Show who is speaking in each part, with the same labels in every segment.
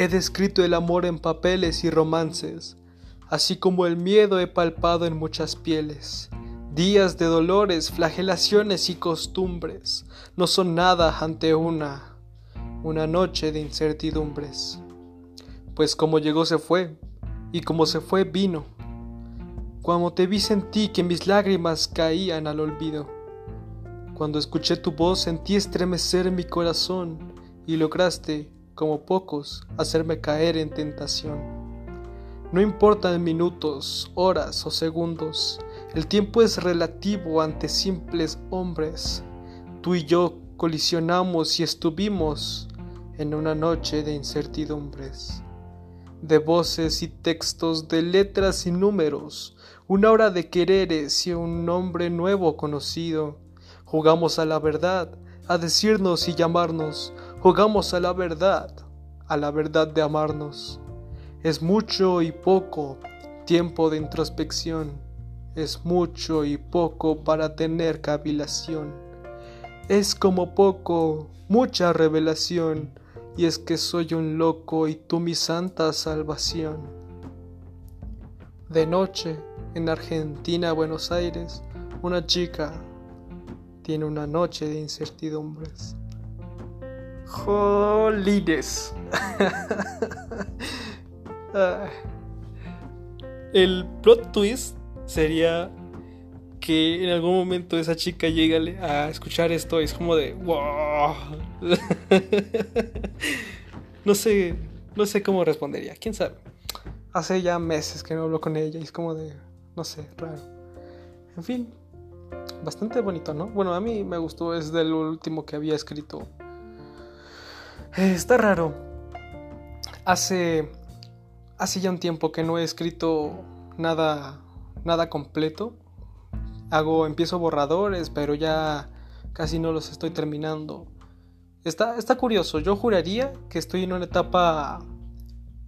Speaker 1: He descrito el amor en papeles y romances, así como el miedo he palpado en muchas pieles. Días de dolores, flagelaciones y costumbres no son nada ante una, una noche de incertidumbres. Pues como llegó se fue, y como se fue vino. Cuando te vi sentí que mis lágrimas caían al olvido. Cuando escuché tu voz sentí estremecer mi corazón y lograste, como pocos, hacerme caer en tentación. No importan minutos, horas o segundos, el tiempo es relativo ante simples hombres. Tú y yo colisionamos y estuvimos en una noche de incertidumbres, de voces y textos, de letras y números, una hora de quereres y un nombre nuevo conocido. Jugamos a la verdad, a decirnos y llamarnos, jugamos a la verdad, a la verdad de amarnos. Es mucho y poco tiempo de introspección, es mucho y poco para tener cavilación. Es como poco, mucha revelación, y es que soy un loco y tú mi santa salvación. De noche, en Argentina, Buenos Aires, una chica tiene una noche de incertidumbres. Jolines. El plot twist sería que en algún momento esa chica llega a escuchar esto y es como de wow. no sé, no sé cómo respondería, quién sabe. Hace ya meses que no hablo con ella y es como de no sé, raro. En fin, bastante bonito, ¿no? Bueno, a mí me gustó, es del último que había escrito. Eh, está raro. Hace hace ya un tiempo que no he escrito nada nada completo. Hago empiezo borradores, pero ya casi no los estoy terminando. Está está curioso. Yo juraría que estoy en una etapa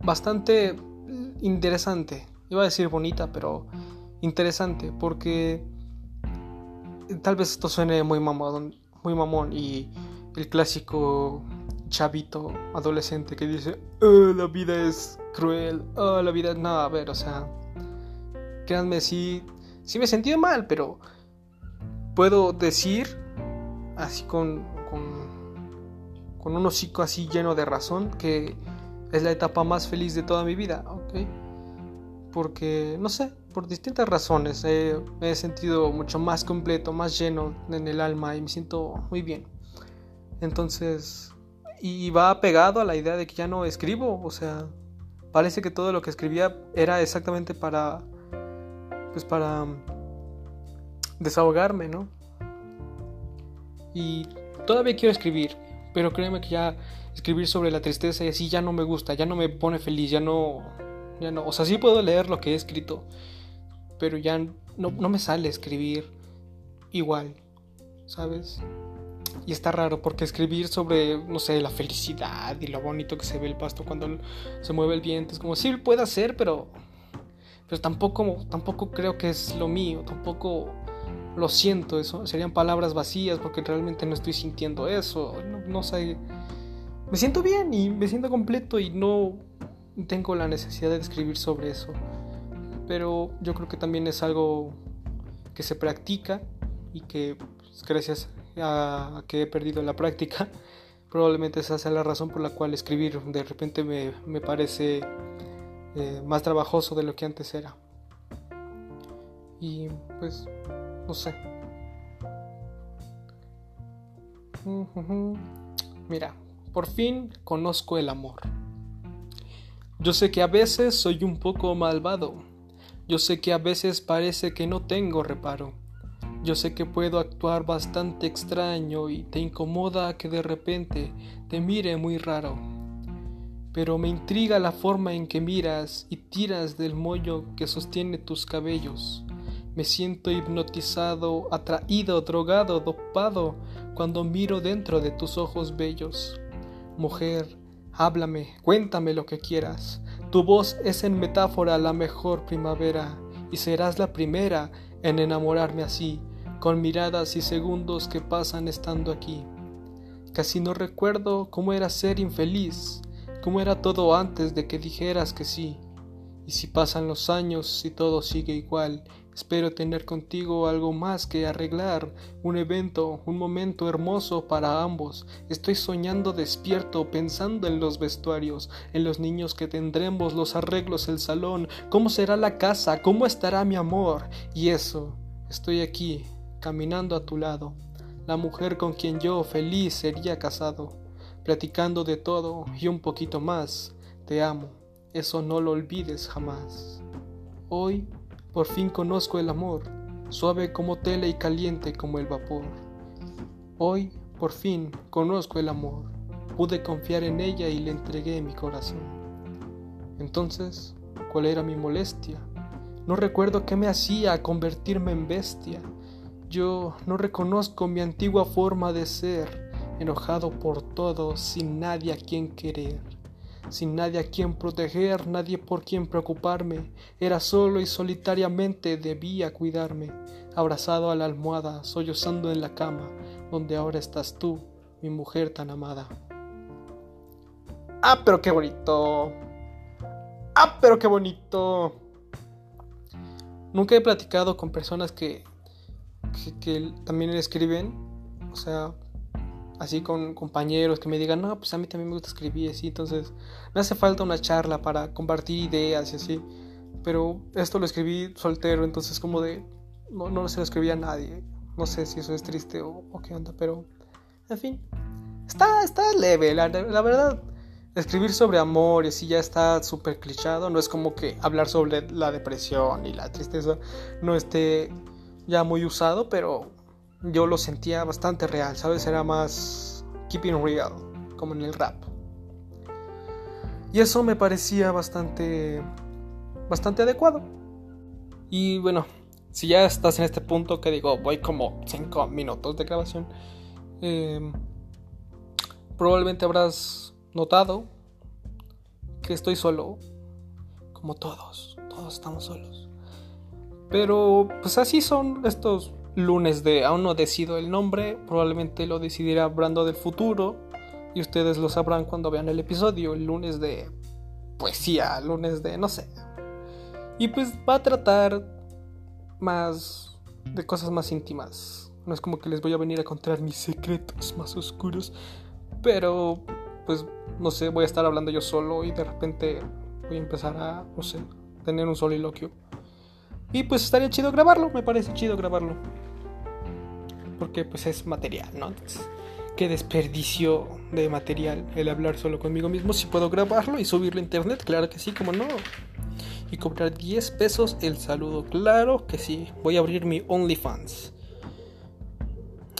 Speaker 1: bastante interesante. Iba a decir bonita, pero interesante porque tal vez esto suene muy mamón, muy mamón y el clásico chavito adolescente que dice, oh, la vida es cruel, oh, la vida... No, a ver, o sea, créanme, sí, sí me sentido mal, pero puedo decir, así con, con, con un hocico así lleno de razón, que es la etapa más feliz de toda mi vida, ¿ok? Porque, no sé, por distintas razones me he sentido mucho más completo, más lleno en el alma y me siento muy bien. Entonces, y va pegado a la idea de que ya no escribo, o sea, parece que todo lo que escribía era exactamente para pues para desahogarme, ¿no? Y todavía quiero escribir, pero créeme que ya escribir sobre la tristeza y así ya no me gusta, ya no me pone feliz, ya no ya no, o sea, sí puedo leer lo que he escrito, pero ya no, no me sale escribir igual, ¿sabes? Y está raro porque escribir sobre, no sé, la felicidad y lo bonito que se ve el pasto cuando se mueve el viento es como, sí, puede ser, pero, pero tampoco, tampoco creo que es lo mío, tampoco lo siento, eso serían palabras vacías porque realmente no estoy sintiendo eso, no, no sé, me siento bien y me siento completo y no tengo la necesidad de escribir sobre eso, pero yo creo que también es algo que se practica y que pues, gracias a, que he perdido la práctica, probablemente esa sea la razón por la cual escribir de repente me, me parece eh, más trabajoso de lo que antes era. Y pues, no sé. Mira, por fin conozco el amor. Yo sé que a veces soy un poco malvado. Yo sé que a veces parece que no tengo reparo. Yo sé que puedo actuar bastante extraño y te incomoda que de repente te mire muy raro. Pero me intriga la forma en que miras y tiras del mollo que sostiene tus cabellos. Me siento hipnotizado, atraído, drogado, dopado cuando miro dentro de tus ojos bellos. Mujer, háblame, cuéntame lo que quieras. Tu voz es en metáfora la mejor primavera y serás la primera en enamorarme así con miradas y segundos que pasan estando aquí. Casi no recuerdo cómo era ser infeliz, cómo era todo antes de que dijeras que sí. Y si pasan los años y todo sigue igual, espero tener contigo algo más que arreglar, un evento, un momento hermoso para ambos. Estoy soñando despierto, pensando en los vestuarios, en los niños que tendremos, los arreglos, el salón, cómo será la casa, cómo estará mi amor. Y eso, estoy aquí, caminando a tu lado, la mujer con quien yo feliz sería casado platicando de todo y un poquito más. Te amo, eso no lo olvides jamás. Hoy por fin conozco el amor, suave como tela y caliente como el vapor. Hoy por fin conozco el amor, pude confiar en ella y le entregué mi corazón. Entonces, ¿cuál era mi molestia? No recuerdo qué me hacía convertirme en bestia. Yo no reconozco mi antigua forma de ser enojado por todo, sin nadie a quien querer, sin nadie a quien proteger, nadie por quien preocuparme, era solo y solitariamente debía cuidarme, abrazado a la almohada, sollozando en la cama, donde ahora estás tú, mi mujer tan amada. Ah, pero qué bonito. Ah, pero qué bonito. Nunca he platicado con personas que, que, también le escriben. O sea, así con compañeros que me digan, no, pues a mí también me gusta escribir así, entonces me hace falta una charla para compartir ideas y así, pero esto lo escribí soltero, entonces como de, no, no se lo escribí a nadie, no sé si eso es triste o, qué onda, pero en fin, está, está leve, la, la verdad. Escribir sobre amor y así ya está súper clichado. No es como que hablar sobre la depresión y la tristeza no esté ya muy usado, pero yo lo sentía bastante real, ¿sabes? Era más keeping real, como en el rap. Y eso me parecía bastante, bastante adecuado. Y bueno, si ya estás en este punto que digo, voy como 5 minutos de grabación, em, probablemente habrás notado que estoy solo, como todos, todos estamos solos. Pero pues así son estos lunes de aún no decido el nombre, probablemente lo decidirá Brando del futuro y ustedes lo sabrán cuando vean el episodio, el lunes de poesía, lunes de no sé. Y pues va a tratar más de cosas más íntimas. No es como que les voy a venir a contar mis secretos más oscuros, pero pues no sé, voy a estar hablando yo solo y de repente voy a empezar a, no sé, tener un soliloquio. Y pues estaría chido grabarlo, me parece chido grabarlo. Porque pues es material, ¿no? qué desperdicio de material el hablar solo conmigo mismo. Si puedo grabarlo y subirlo a internet, claro que sí, como no. Y cobrar 10 pesos el saludo, claro que sí. Voy a abrir mi OnlyFans.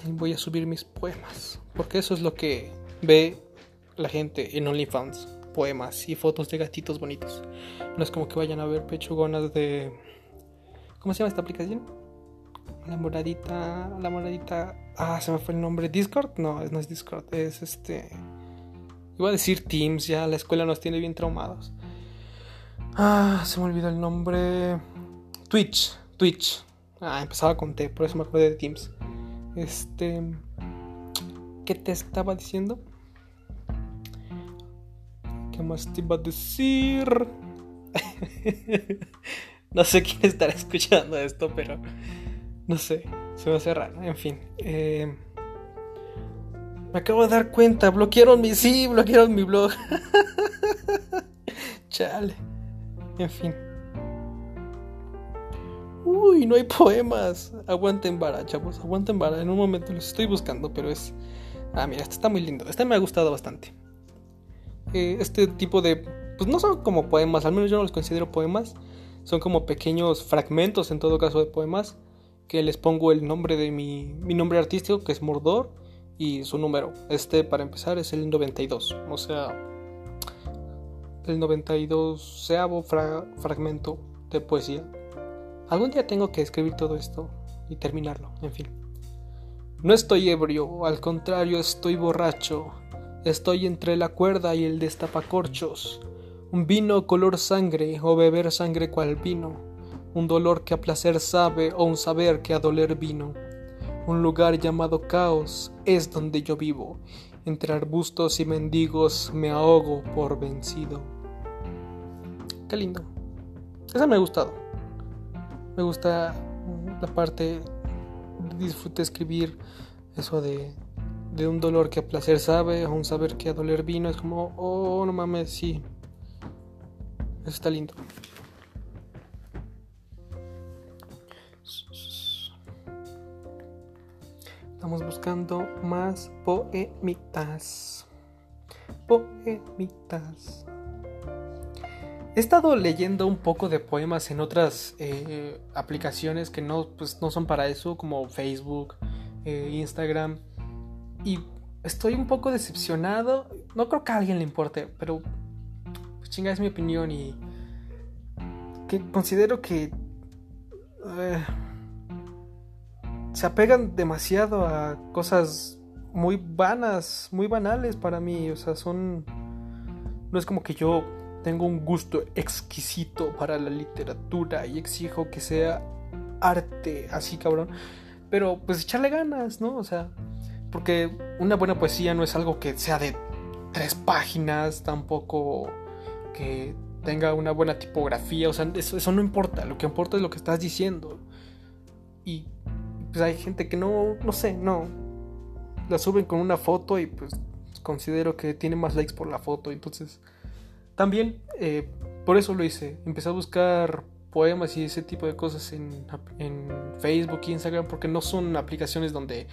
Speaker 1: Y voy a subir mis poemas. Porque eso es lo que ve la gente en OnlyFans. Poemas y fotos de gatitos bonitos. No es como que vayan a ver pechugonas de ¿Cómo se llama esta aplicación? La moradita. La moradita. Ah, se me fue el nombre. ¿Discord? No, no es Discord. Es este. Iba a decir Teams, ya la escuela nos tiene bien traumados. Ah, se me olvidó el nombre. Twitch. Twitch. Ah, empezaba con T, por eso me acuerdo de Teams. Este. ¿Qué te estaba diciendo? ¿Qué más te iba a decir? No sé quién estará escuchando esto, pero no sé, se me hace raro. En fin, eh, me acabo de dar cuenta, bloquearon mi, sí, bloquearon mi blog. Chale, en fin. Uy, no hay poemas. Aguanten vara, chavos, aguanten vara. En un momento los estoy buscando, pero es... Ah, mira, este está muy lindo. Este me ha gustado bastante. Eh, este tipo de... Pues no son como poemas, al menos yo no los considero poemas son como pequeños fragmentos en todo caso de poemas que les pongo el nombre de mi, mi nombre artístico que es Mordor y su número. Este para empezar es el 92, o sea, el 92 seavo fragmento de poesía. Algún día tengo que escribir todo esto y terminarlo, en fin. No estoy ebrio, al contrario estoy borracho. Estoy entre la cuerda y el destapacorchos un vino color sangre o beber sangre cual vino, un dolor que a placer sabe o un saber que a doler vino, Un lugar llamado caos es donde yo vivo. Entre arbustos y mendigos me ahogo por vencido. Qué lindo. Esa me ha gustado. Me gusta la parte. Disfruté escribir eso de, de un dolor que a placer sabe, a un saber que a doler vino. Es como, oh, no mames, sí. Eso está lindo. Estamos buscando más poemitas. Poemitas. He estado leyendo un poco de poemas en otras eh, aplicaciones que no, pues, no son para eso, como Facebook, eh, Instagram. Y estoy un poco decepcionado. No creo que a alguien le importe, pero chinga, es mi opinión y que considero que... Eh, se apegan demasiado a cosas muy vanas, muy banales para mí. O sea, son. No es como que yo tengo un gusto exquisito para la literatura y exijo que sea arte, así cabrón. Pero pues echarle ganas, ¿no? O sea, porque una buena poesía no es algo que sea de tres páginas, tampoco que tenga una buena tipografía, o sea, eso, eso no importa, lo que importa es lo que estás diciendo. Y pues hay gente que no, no sé, no. La suben con una foto y pues considero que tiene más likes por la foto. Entonces, también eh, por eso lo hice. Empecé a buscar poemas y ese tipo de cosas en, en Facebook Instagram porque no son aplicaciones donde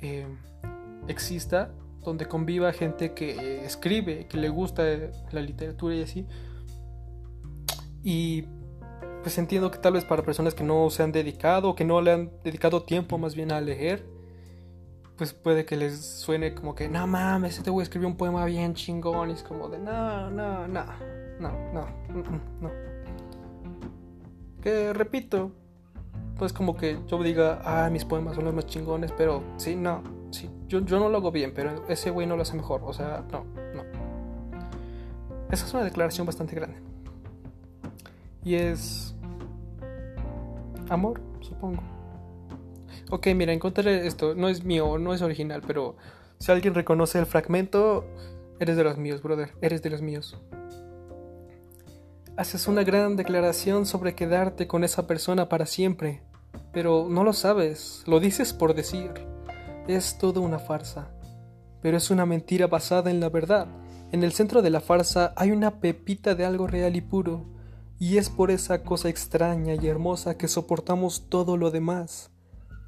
Speaker 1: eh, exista, donde conviva gente que escribe, que le gusta la literatura y así. Y pues entiendo que tal vez para personas que no se han dedicado, que no le han dedicado tiempo más bien a leer, pues puede que les suene como que, no mames, este güey escribió un poema bien chingón, y es como de, no, no, no, no, no, no. Que repito, pues como que yo diga, ah, mis poemas son los más chingones, pero sí, no, yo, yo no lo hago bien, pero ese güey no lo hace mejor, o sea, no, no. Esa es una declaración bastante grande. Y es amor, supongo. Ok, mira, encontré esto. No es mío, no es original, pero si alguien reconoce el fragmento, eres de los míos, brother. Eres de los míos. Haces una gran declaración sobre quedarte con esa persona para siempre, pero no lo sabes, lo dices por decir. Es todo una farsa, pero es una mentira basada en la verdad. En el centro de la farsa hay una pepita de algo real y puro y es por esa cosa extraña y hermosa que soportamos todo lo demás.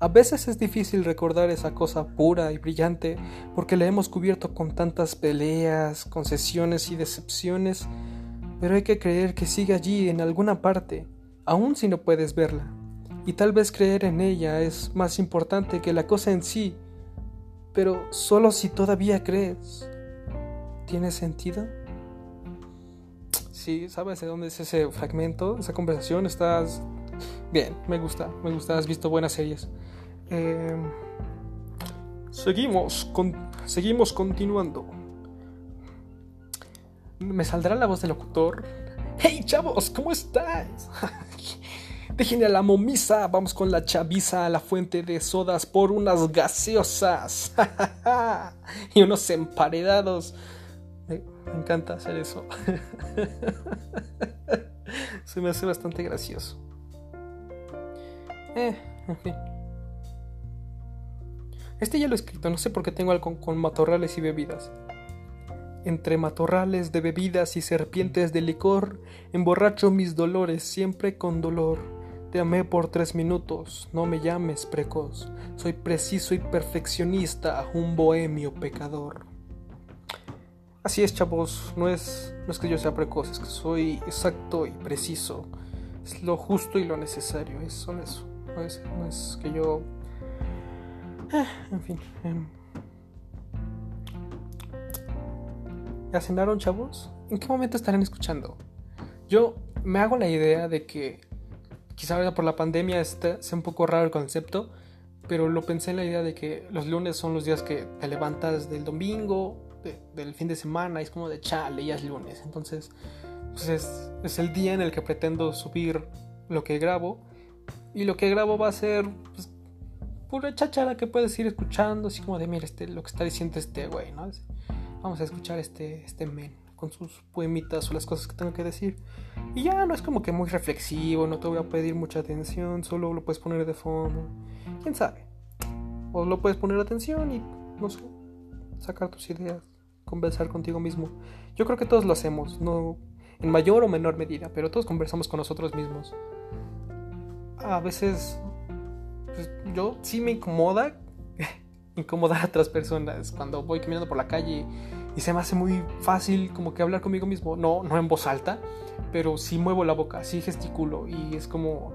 Speaker 1: A veces es difícil recordar esa cosa pura y brillante porque la hemos cubierto con tantas peleas, concesiones y decepciones, pero hay que creer que sigue allí en alguna parte, aun si no puedes verla. Y tal vez creer en ella es más importante que la cosa en sí, pero solo si todavía crees. ¿Tiene sentido? sí, sabes de dónde es ese fragmento, esa conversación, estás bien, me gusta, me gusta, has visto buenas series. Em, seguimos, seguimos continuando. ¿Me saldrá la voz del locutor? ¡Hey chavos! ¿Cómo estás? Dejen a la momisa, vamos con la chaviza a la fuente de sodas por unas gaseosas y unos emparedados. Me encanta hacer eso. Se me hace bastante gracioso. Eh. Este ya lo he escrito, no sé por qué tengo algo con, matorrales y bebidas. Entre matorrales de bebidas y serpientes de licor, emborracho mis dolores siempre con dolor. Te amé por tres minutos, no me llames precoz. Soy preciso y perfeccionista, un bohemio pecador. Así es, chavos, no es, no es que yo sea precoz, es que soy exacto y preciso. Es lo justo y lo necesario, es solo eso. No es, no es que yo... Eh, en fin. Eh. ¿Ya cenaron, chavos? ¿En qué momento estarán escuchando? Yo me hago la idea de que quizá por la pandemia este sea un poco raro el concepto, pero lo pensé en la idea de que los lunes son los días que te levantas del domingo del fin de semana y es como de chale, ya es lunes. Entonces, pues es, el día en el que pretendo subir lo que grabo. Y lo que grabo va a ser pues, pura cháchara que puedes ir escuchando, así como de, mira, este, lo que está diciendo este güey, ¿no? Vamos a escuchar este, este men con sus poemitas o las cosas que tengo que decir. Y ya no es como que muy reflexivo, no te voy a pedir mucha atención, solo lo puedes poner de fondo. ¿Quién sabe? O lo puedes poner atención y, no sé, sacar tus ideas, conversar contigo mismo. Yo creo que todos lo hacemos, no en mayor o menor medida, pero todos conversamos con nosotros mismos. A veces pues, yo sí me incomoda incomodar a otras personas cuando voy caminando por la calle y se me hace muy fácil como que hablar conmigo mismo, no no en voz alta, pero sí muevo la boca, sí gesticulo y es como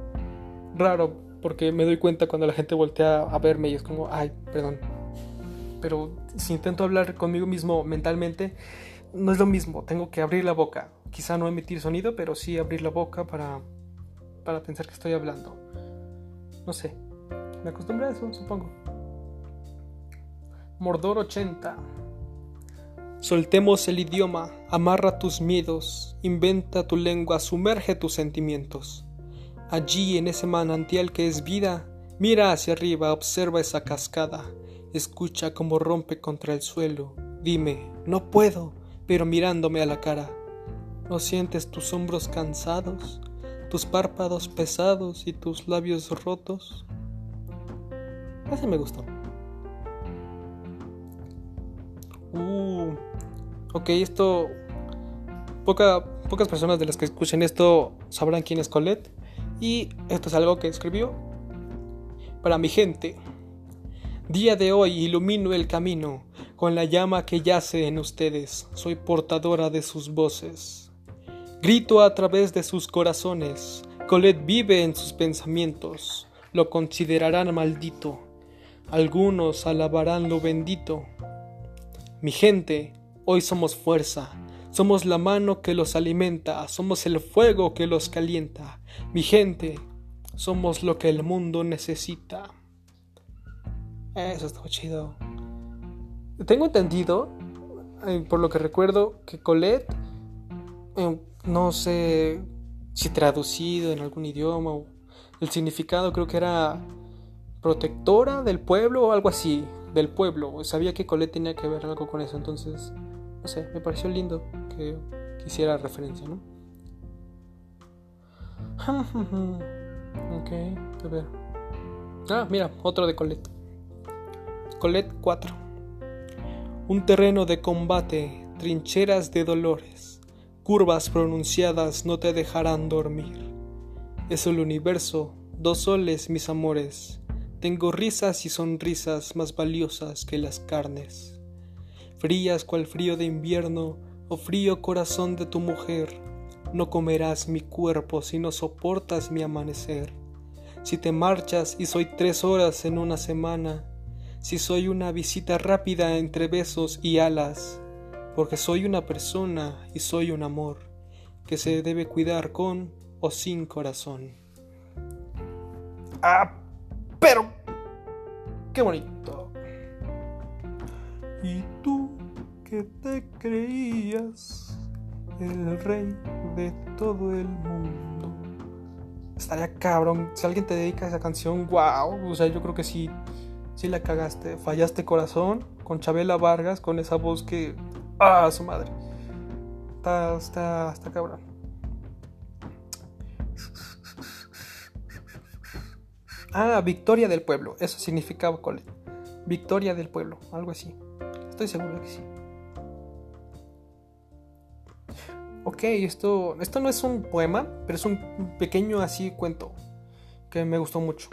Speaker 1: raro porque me doy cuenta cuando la gente voltea a verme y es como, ay, perdón. Pero si intento hablar conmigo mismo mentalmente, no es lo mismo, tengo que abrir la boca. Quizá no emitir sonido, pero sí abrir la boca para, para pensar que estoy hablando. No sé, me acostumbré a eso, supongo. Mordor 80. Soltemos el idioma, amarra tus miedos, inventa tu lengua, sumerge tus sentimientos. Allí en ese manantial que es vida, mira hacia arriba, observa esa cascada, escucha cómo rompe contra el suelo. Dime, no puedo, pero mirándome a la cara. ¿No sientes tus hombros cansados, tus párpados pesados y tus labios rotos? Ese me gustó. Uh, ok, esto. pocas personas de las que escuchen esto sabrán quién es Colette. Y esto es algo que escribió para mi gente. Día de hoy ilumino el camino con la llama que yace en ustedes. Soy portadora de sus voces. Grito a través de sus corazones. Colette vive en sus pensamientos. Lo considerarán maldito. Algunos alabarán lo bendito. Mi gente, hoy somos fuerza. Somos la mano que los alimenta, somos el fuego que los calienta. Mi gente, somos lo que el mundo necesita. Eso está chido. Tengo entendido, eh, por lo que recuerdo, que Colette, eh, no sé si traducido en algún idioma, el significado creo que era protectora del pueblo o algo así, del pueblo. Sabía que Colette tenía que ver algo con eso, entonces no sé, me pareció lindo que quisiera referencia, ¿no? ok, a ver. Ah, mira, otro de Colette. Colette 4. Un terreno de combate, trincheras de dolores, curvas pronunciadas no te dejarán dormir. Es el universo, dos soles, mis amores. Tengo risas y sonrisas más valiosas que las carnes frías cual frío de invierno o frío corazón de tu mujer. No comerás mi cuerpo si no soportas mi amanecer. Si te marchas y soy tres horas en una semana, si soy una visita rápida entre besos y alas, porque soy una persona y soy un amor que se debe cuidar con o sin corazón. Ah, pero... Qué bonito. Y tú que te creías el rey de todo el mundo. Estaría cabrón. Si alguien te dedica a esa canción, wow. O sea, yo creo que sí, sí la cagaste. Fallaste corazón con Chabela Vargas, con esa voz que. ¡Ah, su madre! Está, está, está cabrón. Ah, Victoria del Pueblo. Eso significaba cole. Victoria del Pueblo, algo así. Estoy seguro que sí. Ok, esto, esto no es un poema, pero es un pequeño así cuento que me gustó mucho.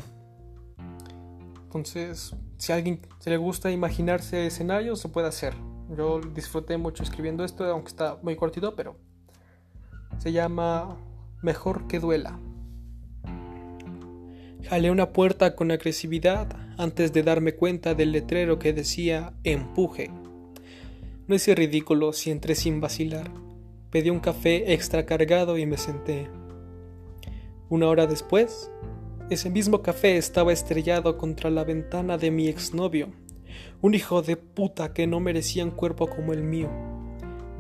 Speaker 1: Entonces, si a alguien se le gusta imaginarse escenarios, se puede hacer. Yo disfruté mucho escribiendo esto, aunque está muy cortito, pero se llama Mejor que duela. Jalé una puerta con agresividad antes de darme cuenta del letrero que decía empuje. No hice ridículo si entré sin vacilar. Pedí un café extra cargado y me senté. Una hora después, ese mismo café estaba estrellado contra la ventana de mi exnovio, un hijo de puta que no merecía un cuerpo como el mío.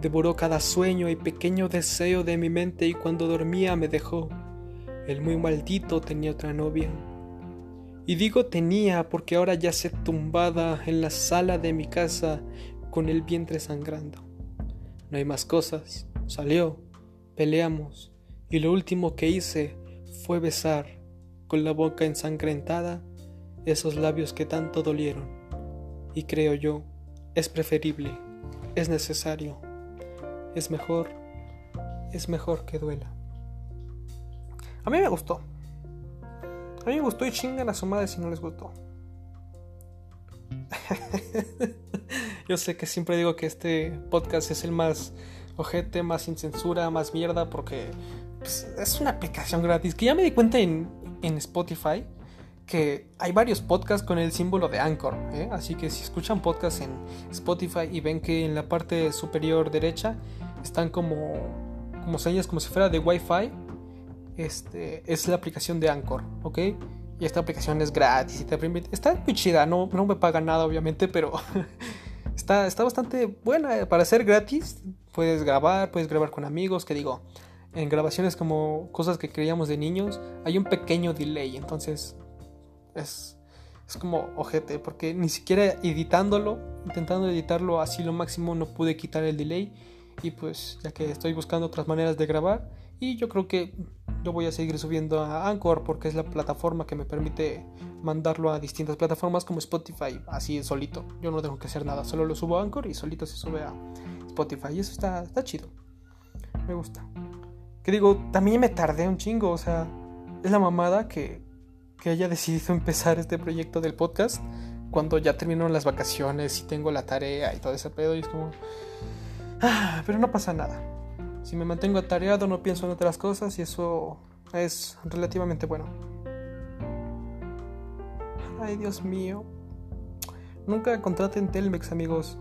Speaker 1: Devoró cada sueño y pequeño deseo de mi mente y cuando dormía me dejó. El muy maldito tenía otra novia. Y digo tenía porque ahora ya se tumbada en la sala de mi casa con el vientre sangrando. No hay más cosas. Salió, peleamos, y lo último que hice fue besar, con la boca ensangrentada, esos labios que tanto dolieron. Y creo yo, es preferible, es necesario, es mejor, es mejor que duela. A mí me gustó. A mí me gustó y chingan a su madre si no les gustó. Yo sé que siempre digo que este podcast es el más ojete, más sin censura, más mierda, porque pues, es una aplicación gratis. Que ya me di cuenta en, Spotify que hay varios podcasts con el símbolo de Anchor. ¿eh? Así que si escuchan podcasts en Spotify y ven que en la parte superior derecha están como, como señas como si fuera de Wi-Fi, este, es la aplicación de Anchor, ¿ok? Y esta aplicación es gratis y te permite... Está muy chida, no, no me paga nada obviamente, pero está, está bastante buena para ser gratis. Puedes grabar, puedes grabar con amigos, que digo, en grabaciones como cosas que creíamos de niños, hay un pequeño delay, entonces es, es como ojete, porque ni siquiera editándolo, intentando editarlo así lo máximo, no pude quitar el delay. Y pues ya que estoy buscando otras maneras de grabar, y yo creo que lo voy a seguir subiendo a Anchor porque es la plataforma que me permite mandarlo a distintas plataformas como Spotify, así solito. Yo no tengo que hacer nada, solo lo subo a Anchor y solito se sube a Spotify. Y eso está, está chido. Me gusta. Que digo, también me tardé un chingo, o sea, es la mamada que, que haya decidido empezar este proyecto del podcast cuando ya terminaron las vacaciones y tengo la tarea y todo ese pedo y es como... Ah, pero no pasa nada. Si me mantengo atareado no pienso en otras cosas y eso es relativamente bueno. Ay, Dios mío. Nunca contraten Telmex, amigos.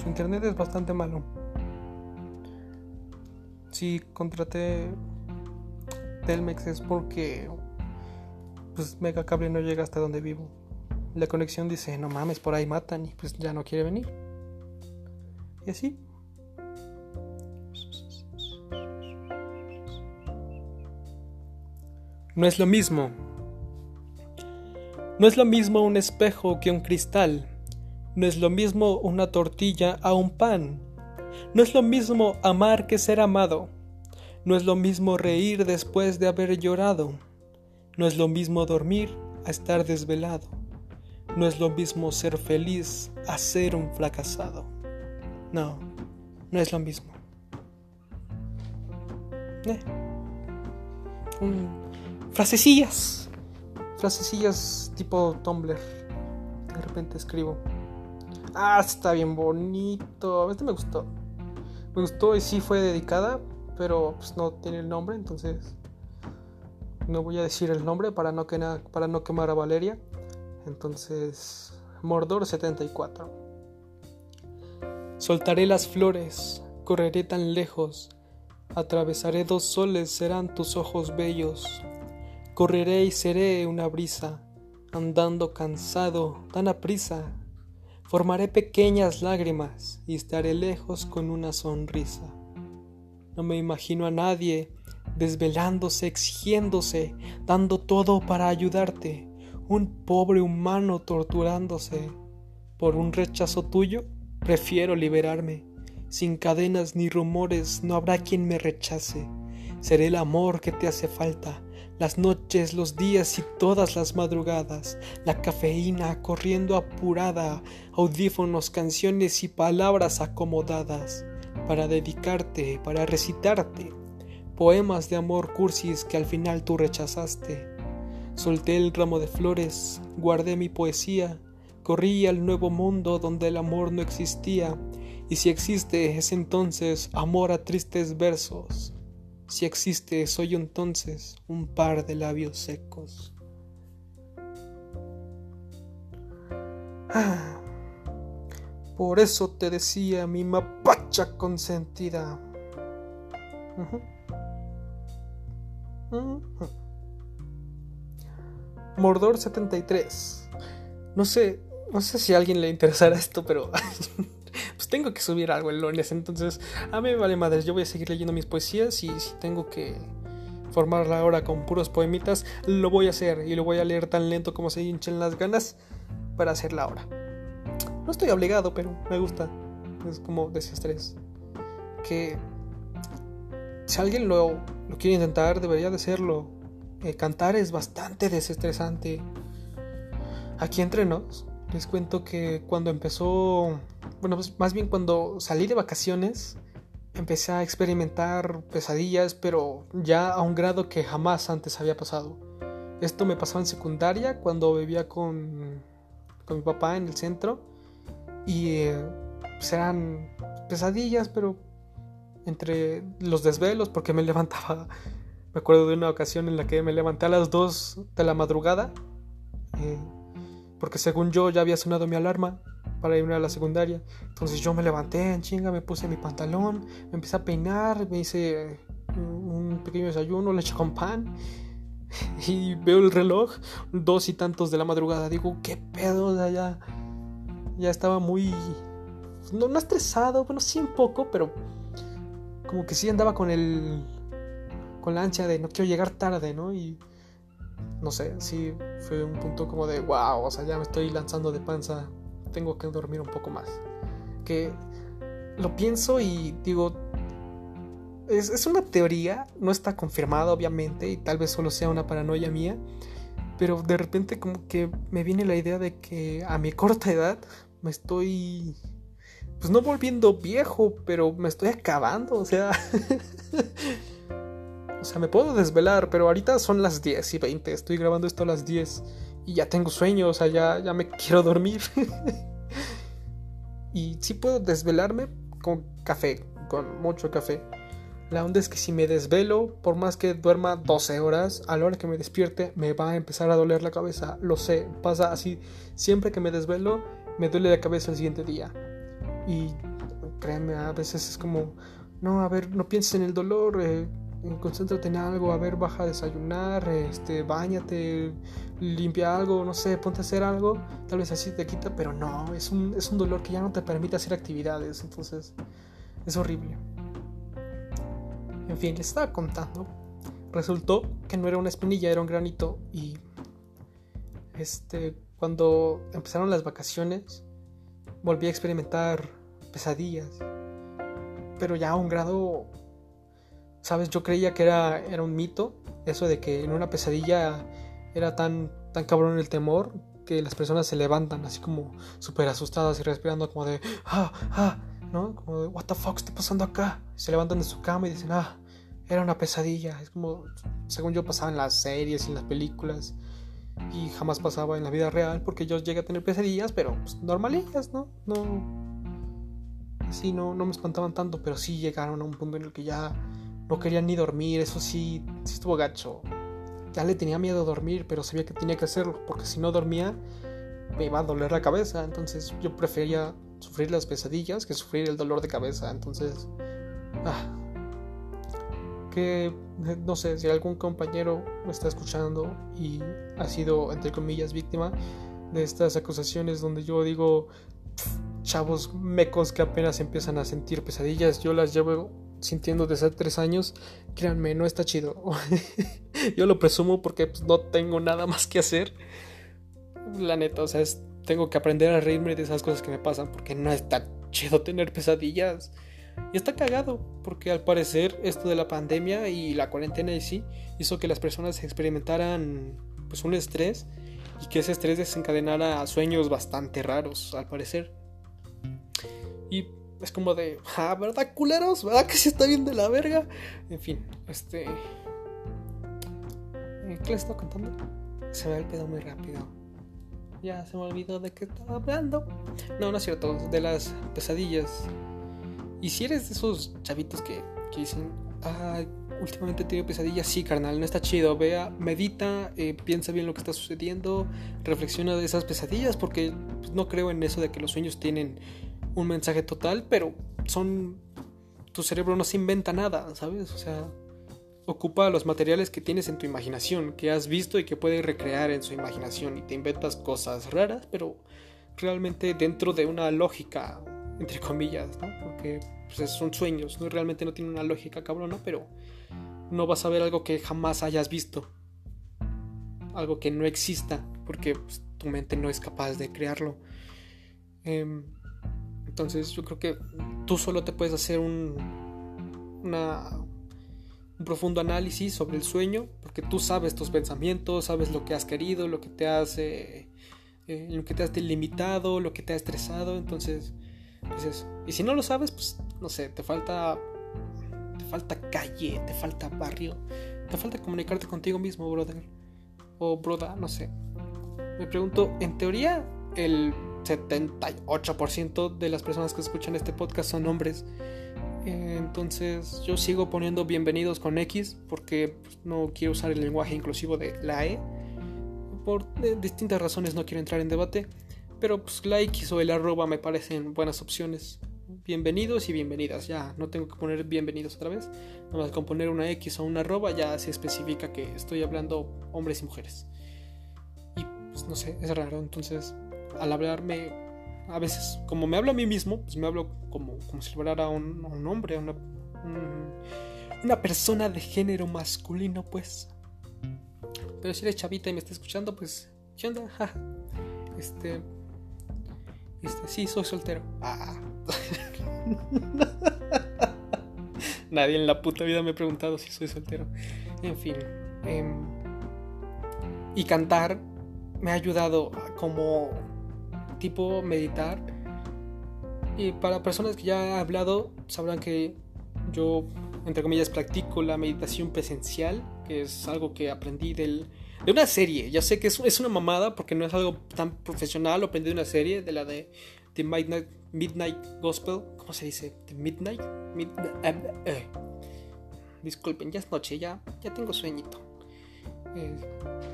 Speaker 1: Su internet es bastante malo. Si contraté Telmex es porque pues Mega Cable no llega hasta donde vivo. La conexión dice, no mames, por ahí matan y pues ya no quiere venir. Y así. No es lo mismo. No es lo mismo un espejo que un cristal. No es lo mismo una tortilla a un pan. No es lo mismo amar que ser amado. No es lo mismo reír después de haber llorado. No es lo mismo dormir a estar desvelado. No es lo mismo ser feliz a ser un fracasado. No, no es lo mismo. Eh. Frasecillas. Frasecillas tipo Tumblr. De repente escribo. Ah, está bien bonito. Este me gustó. Me gustó y sí fue dedicada, pero pues no tiene el nombre, entonces no voy a decir el nombre para no, para no quemar a Valeria. Entonces, Mordor 74. Soltaré las flores, correré tan lejos, atravesaré dos soles, serán tus ojos bellos, Correré y seré una brisa, andando cansado, tan aprisa. Formaré pequeñas lágrimas y estaré lejos con una sonrisa. No me imagino a nadie desvelándose, exigiéndose, dando todo para ayudarte. Un pobre humano torturándose. Por un rechazo tuyo, prefiero liberarme. Sin cadenas ni rumores, no habrá quien me rechace. Seré el amor que te hace falta las noches, los días y todas las madrugadas, la cafeína corriendo apurada, audífonos, canciones y palabras acomodadas, para dedicarte, para recitarte, poemas de amor cursis que al final tú rechazaste. Solté el ramo de flores, guardé mi poesía, corrí al nuevo mundo donde el amor no existía, y si existe es entonces amor a tristes versos si existe, soy entonces un par de labios secos. Ah, por eso te decía mi mapacha consentida. Mordor 73. No sé, no sé si a alguien le interesará esto, pero pues tengo que subir algo el lunes. Entonces, a mí me vale madres. Yo voy a seguir leyendo mis poesías y si tengo que formar la hora con puros poemitas, lo voy a hacer y lo voy a leer tan lento como se hinchen las ganas para hacer la hora. No estoy obligado, pero me gusta. Es como desestrés. Que si alguien lo, lo quiere intentar, debería de hacerlo. Eh, cantar es bastante desestresante. Aquí entre nos, les cuento que cuando empezó, bueno, pues más bien cuando salí de vacaciones, empecé a experimentar pesadillas, pero ya a un grado que jamás antes había pasado. Esto me pasó en secundaria cuando vivía con, con mi papá en el centro y eh, pues eran pesadillas, pero entre los desvelos, porque me levantaba, me acuerdo de una ocasión en la que me levanté a las 2 de la madrugada, eh, porque según yo ya había sonado mi alarma para irme a la secundaria. Entonces yo me levanté en chinga, me puse mi pantalón, me empecé a peinar, me hice un pequeño desayuno, leche con pan. Y veo el reloj, dos y tantos de la madrugada. Digo, ¿qué pedo? Ya, ya estaba muy. No, no estresado, bueno, sí un poco, pero como que sí andaba con el. con la ansia de no quiero llegar tarde, ¿no? Y. No sé, sí fue un punto como de wow, o sea, ya me estoy lanzando de panza tengo que dormir un poco más. Que lo pienso y digo, es, una teoría, no está confirmada obviamente y tal vez solo sea una paranoia mía, pero de repente como que me viene la idea de que a mi corta edad me estoy, pues no volviendo viejo, pero me estoy acabando, o sea... o sea, me puedo desvelar, pero ahorita son las 10 y 20, estoy grabando esto a las 10 y ya tengo sueño, o sea, ya, ya me quiero dormir. y sí puedo desvelarme con café, con mucho café. La onda es que si me desvelo, por más que duerma 12 horas, a la hora que me despierte me va a empezar a doler la cabeza. Lo sé, pasa así. Siempre que me desvelo, me duele la cabeza el siguiente día. Y créanme, a veces es como, no, a ver, no pienses en el dolor, eh, concéntrate en algo, a ver, baja a desayunar, este, bañate, limpia algo, no sé, ponte a hacer algo, tal vez así te quita, pero no, es un, es un dolor que ya no te permite hacer actividades, entonces es horrible. En fin, les estaba contando, resultó que no era una espinilla, era un granito y este, cuando empezaron las vacaciones, volví a experimentar pesadillas, pero ya a un grado ¿Sabes? Yo creía que era, era un mito, eso de que en una pesadilla era tan, tan cabrón el temor que las personas se levantan así como súper asustadas y respirando como de, ah, ah, ¿no? Como de, what the fuck está pasando acá? Se levantan de su cama y dicen, ah, era una pesadilla. Es como, según yo pasaba en las series y en las películas y jamás pasaba en la vida real porque yo llegué a tener pesadillas, pero pues, normalillas, ¿no? No, sí, no, no me espantaban tanto, pero sí llegaron a un punto en el que ya no quería ni dormir, eso sí, sí estuvo gacho. Ya le tenía miedo a dormir, pero sabía que tenía que hacerlo, porque si no dormía me iba a doler la cabeza. Entonces yo prefería sufrir las pesadillas que sufrir el dolor de cabeza. Entonces, ah, que no sé si algún compañero me está escuchando y ha sido, entre comillas, víctima de estas acusaciones donde yo digo, chavos mecos que apenas empiezan a sentir pesadillas, yo las llevo sintiendo desde hace tres años, créanme, no está chido. Yo lo presumo porque pues, no tengo nada más que hacer. La neta, o sea, tengo que aprender a reírme de esas cosas que me pasan porque no está chido tener pesadillas. Y está cagado, porque al parecer esto de la pandemia y la cuarentena y sí hizo que las personas experimentaran pues un estrés y que ese estrés desencadenara sueños bastante raros, al parecer. Y es como de, ah, ¿verdad, culeros? ¿Verdad que sí está bien de la verga? En fin, este. ¿Qué les estaba contando? Se me el pedo muy rápido. Ya se me olvidó de qué estaba hablando. No, no es cierto, de las pesadillas. Y si eres de esos chavitos que, que dicen, ah, últimamente he tenido pesadillas, sí, carnal, no está chido. Vea, medita, eh, piensa bien lo que está sucediendo, reflexiona de esas pesadillas, porque pues, no creo en eso de que los sueños tienen un mensaje total, pero son... Tu cerebro no se inventa nada, ¿sabes? O sea, ocupa los materiales que tienes en tu imaginación, que has visto y que puedes recrear en su imaginación y te inventas cosas raras, pero realmente dentro de una lógica, entre comillas, ¿no? Porque pues, son sueños, ¿no? Realmente no tiene una lógica cabrona, pero no vas a ver algo que jamás hayas visto. Algo que no exista, porque pues, tu mente no es capaz de crearlo. Em, entonces yo creo que tú solo te puedes hacer un, un profundo análisis sobre el sueño, porque tú sabes tus pensamientos, sabes lo que has querido, lo que te has, eh, eh, lo que te has delimitado, lo que te ha estresado, entonces, pues eso. Y si no lo sabes, pues no sé, te falta, te falta calle, te falta barrio, te falta comunicarte contigo mismo, brother, o broda, no sé. Me pregunto, en teoría, el 78% de las personas que escuchan este podcast son hombres. Eh, entonces yo sigo poniendo bienvenidos con X porque pues, no quiero usar el lenguaje inclusivo de la E. Por distintas razones no quiero entrar en debate. Pero pues la X o el arroba me parecen buenas opciones. Bienvenidos y bienvenidas. Ya no tengo que poner bienvenidos otra vez. Nada más con poner una X o una arroba ya se especifica que estoy hablando hombres y mujeres. Y pues no sé, es raro. Entonces al hablarme, a veces, como me hablo a mí mismo, pues me hablo como, como si hablara a un, hombre, a una, una persona de género masculino, pues. Pero si eres chavita y me está escuchando, pues, ¿qué onda? Este, este, sí, soy soltero. Ah. Nadie en la puta vida me ha preguntado si soy soltero. En fin. Em, y cantar me ha ayudado como tipo meditar. Y para personas que ya he hablado, sabrán que yo, entre comillas, practico la meditación presencial, que es algo que aprendí del, de una serie. Ya sé que es, es una mamada porque no es algo tan profesional, lo aprendí de una serie, de la de The Midnight, Midnight Gospel. ¿Cómo se dice? The Midnight. Eh, eh. Disculpen, ya es noche, ya, ya tengo sueñito.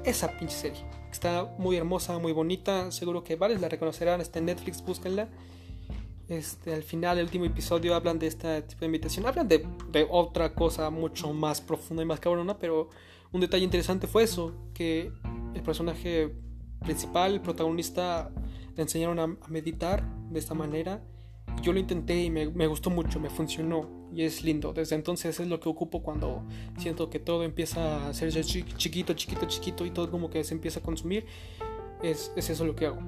Speaker 1: Esa pinche serie. Está muy hermosa, muy bonita. Seguro que varios la reconocerán. Está en Netflix, búsquenla. Este, al final, el último episodio, hablan de este tipo de invitación. Hablan de, de, otra cosa mucho más profunda y más cabrona, pero un detalle interesante fue eso, que el personaje principal, el protagonista, le enseñaron a, a meditar de esta manera. Yo lo intenté y me, me gustó mucho, me funcionó y es lindo. Desde entonces es lo que ocupo cuando siento que todo empieza a ser chiquito, chiquito, chiquito y todo como que se empieza a consumir. Es, es eso lo que hago.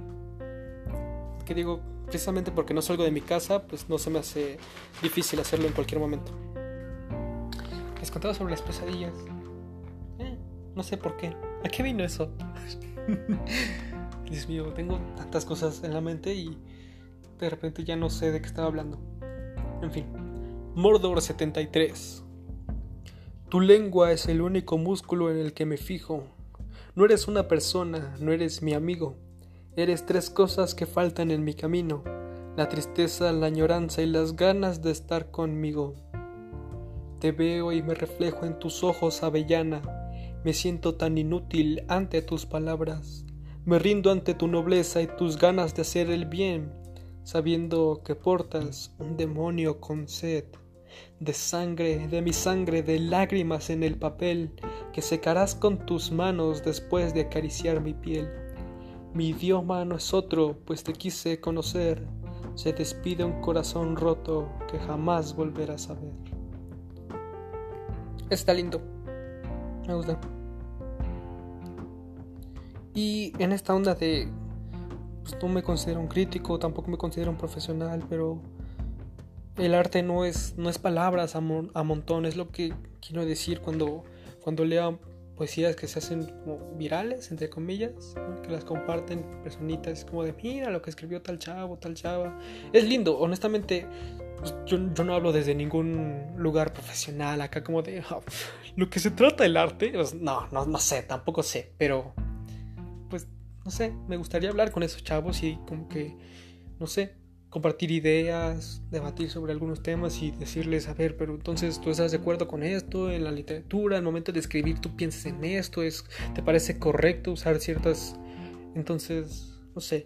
Speaker 1: Que digo, precisamente porque no salgo de mi casa, pues no se me hace difícil hacerlo en cualquier momento. Les contaba sobre las pesadillas. Eh, no sé por qué. ¿A qué vino eso? Dios mío, tengo tantas cosas en la mente y de repente ya no sé de qué estaba hablando. En fin. Mordor 73. Tu lengua es el único músculo en el que me fijo. No eres una persona, no eres mi amigo. Eres tres cosas que faltan en mi camino. La tristeza, la añoranza y las ganas de estar conmigo. Te veo y me reflejo en tus ojos, avellana. Me siento tan inútil ante tus palabras. Me rindo ante tu nobleza y tus ganas de hacer el bien, sabiendo que portas un demonio con sed de sangre, de mi sangre, de lágrimas en el papel, que secarás con tus manos después de acariciar mi piel. Mi idioma no es otro, pues te quise conocer. Se despide un corazón roto que jamás volverás a ver. Está lindo. Me gusta. Y en esta onda de... Pues no me considero un crítico, tampoco me considero un profesional, pero el arte no es, no es palabras a, montón, es lo que quiero decir cuando, cuando leo poesías que se hacen como virales, entre comillas, que las comparten personitas como de mira lo que escribió tal chavo, tal chava. Es lindo, honestamente, pues, yo, no hablo desde ningún lugar profesional, acá como de ah, lo que se trata del arte, pues, no, no, no sé, tampoco sé, pero pues no sé, me gustaría hablar con esos chavos y como que, no sé, compartir ideas, debatir sobre algunos temas y decirles, a ver, pero entonces tú estás de acuerdo con esto en la literatura, al momento de escribir tú piensas en esto, es, ¿te parece correcto usar ciertas... Entonces, no sé.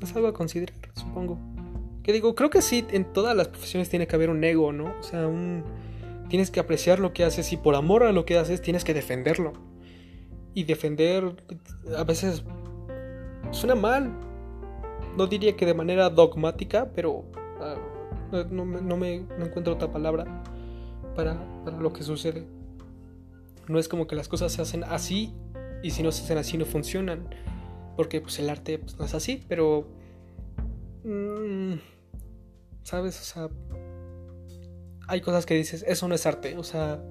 Speaker 1: Es algo a considerar, supongo. Que digo, creo que sí, en todas las profesiones tiene que haber un ego, ¿no? O sea, un... Tienes que apreciar lo que haces y por amor a lo que haces tienes que defenderlo. Y defender a veces suena mal, no diría que de manera dogmática, pero ah, no, me, encuentro otra palabra. para, lo que sucede. No es como que las cosas se hacen así y si no se hacen así no funcionan. Porque pues el arte pues, no es así, pero... Mm, ¿Sabes? O sea... Hay cosas que dices, eso no es arte. O sea,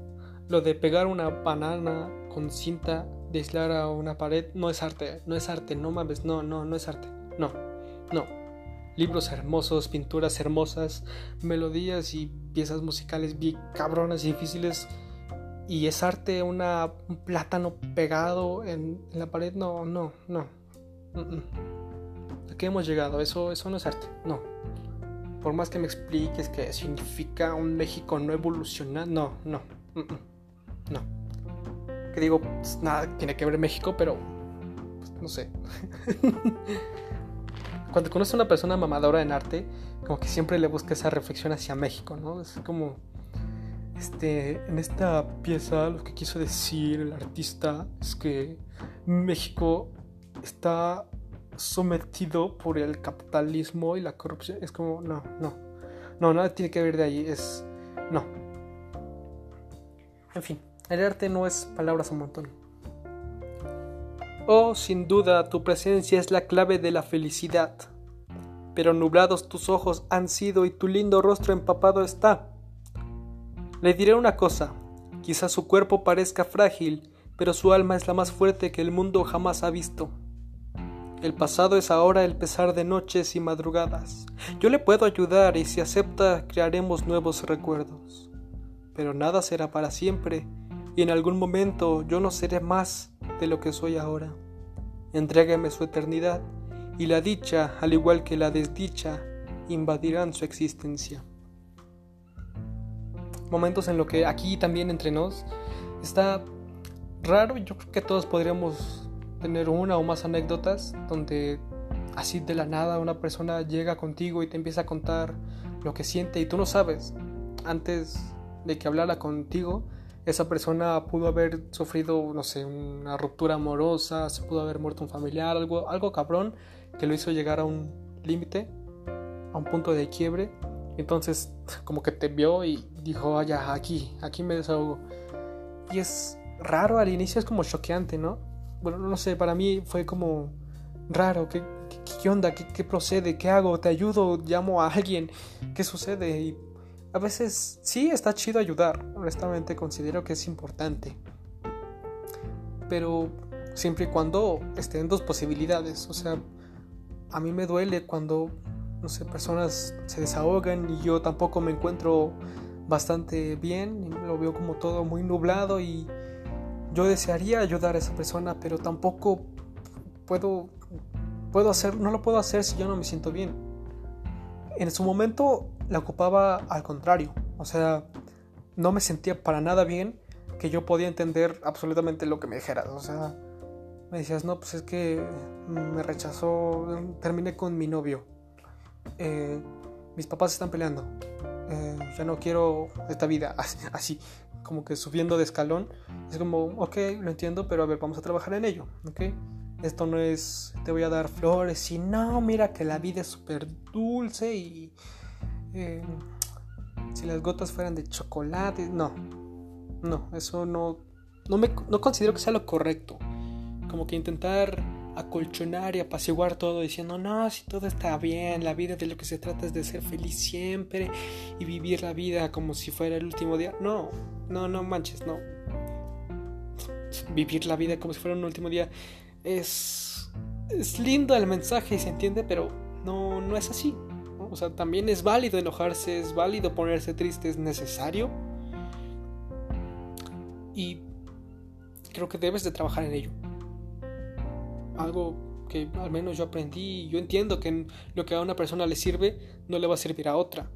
Speaker 1: lo de pegar una banana con cinta de aislar a una pared no es arte. No es arte, no mames, no, no, no es arte. No, no. Libros hermosos, pinturas hermosas, melodías y piezas musicales bien cabronas y difíciles. Y es arte una, un plátano pegado en, la pared. No, no, no. ¿A qué hemos llegado? Eso, eso no es arte. No. Por más que me expliques que significa un México no evolucionar. No, no. No. Que digo, pues, nada tiene que ver México, pero. Pues, no sé. cuando conoces a una persona mamadora en arte, como que siempre le busca esa reflexión hacia México, ¿no? Es como, este, en esta pieza lo que quiso decir el artista es que México está sometido por el capitalismo y la corrupción. Es como, no, no, no, nada tiene que ver de ahí, es, no. En fin, el arte no es palabras un montón. Oh, sin duda, tu presencia es la clave de la felicidad. Pero nublados tus ojos han sido y tu lindo rostro empapado está. Le diré una cosa, quizás su cuerpo parezca frágil, pero su alma es la más fuerte que el mundo jamás ha visto. El pasado es ahora el pesar de noches y madrugadas. Yo le puedo ayudar y si acepta crearemos nuevos recuerdos. Pero nada será para siempre y en algún momento yo no seré más de lo que soy ahora. Entrégame su eternidad y la dicha, al igual que la desdicha, invadirán su existencia. Momentos en los que aquí también entre nos está raro, yo creo que todos podríamos tener una o más anécdotas donde así de la nada una persona llega contigo y te empieza a contar lo que siente y tú no sabes antes de que hablara contigo esa persona pudo haber sufrido, no sé, una ruptura amorosa, se pudo haber muerto un familiar, algo, algo cabrón que lo hizo llegar a un límite, a un punto de quiebre. Entonces, como que te vio y dijo, ah, ya, aquí, aquí me desahogo. Y es raro al inicio, es como choqueante, ¿no? Bueno, no sé, para mí fue como raro, ¿qué, qué, onda? ¿Qué, ¿Qué, procede? ¿Qué hago? ¿Te ayudo? ¿Llamo a alguien? ¿Qué sucede? Y a veces sí está chido ayudar, honestamente considero que es importante. Pero siempre y cuando estén dos posibilidades, o sea, a mí me duele cuando, no sé, personas se desahogan y yo tampoco me encuentro bastante bien, lo veo como todo muy nublado y yo desearía ayudar a esa persona, pero tampoco puedo puedo hacer, no lo puedo hacer si yo no me siento bien. En su momento la ocupaba al contrario. O sea, no me sentía para nada bien que yo podía entender absolutamente lo que me dijeras. O sea, me decías, no, pues es que me rechazó, terminé con mi novio. Eh, mis papás están peleando. Eh, ya no quiero esta vida así, como que subiendo de escalón. Es como, ok, lo entiendo, pero a ver, vamos a trabajar en ello, ok. Esto no es, te voy a dar flores y no, mira que la vida es súper dulce y eh, si las gotas fueran de chocolate, no, no, eso no, no, me, no considero que sea lo correcto. Como que intentar acolchonar y apaciguar todo diciendo, no, si todo está bien, la vida de lo que se trata es de ser feliz siempre y vivir la vida como si fuera el último día. No, no, no manches, no. Vivir la vida como si fuera un último día es, es lindo el mensaje y se entiende, pero no, no es así. O sea, también es válido enojarse, es válido ponerse triste, es necesario. Y creo que debes de trabajar en ello. Algo que al menos yo aprendí, yo entiendo que lo que a una persona le sirve no le va a servir a otra.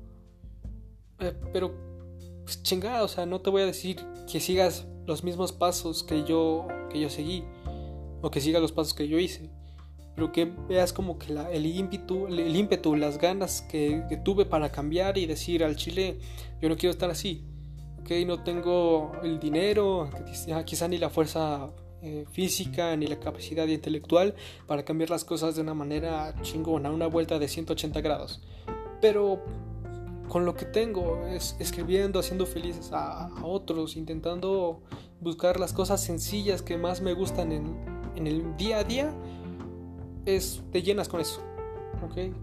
Speaker 1: Eh, pero, pues chingada, o sea, no te voy a decir que sigas los mismos pasos que yo, que yo seguí, o que sigas los pasos que yo hice pero que veas como que el, ímpetu, el ímpetu, las ganas que, tuve para cambiar y decir al Chile, yo no quiero estar así, que no tengo el dinero, quizá ni la fuerza eh, física ni la capacidad intelectual para cambiar las cosas de una manera chingona, una vuelta de 180 grados. Pero con lo que tengo, es, escribiendo, haciendo felices a, otros, intentando buscar las cosas sencillas que más me gustan en, en el día a día, es, te llenas con eso. ¿ok?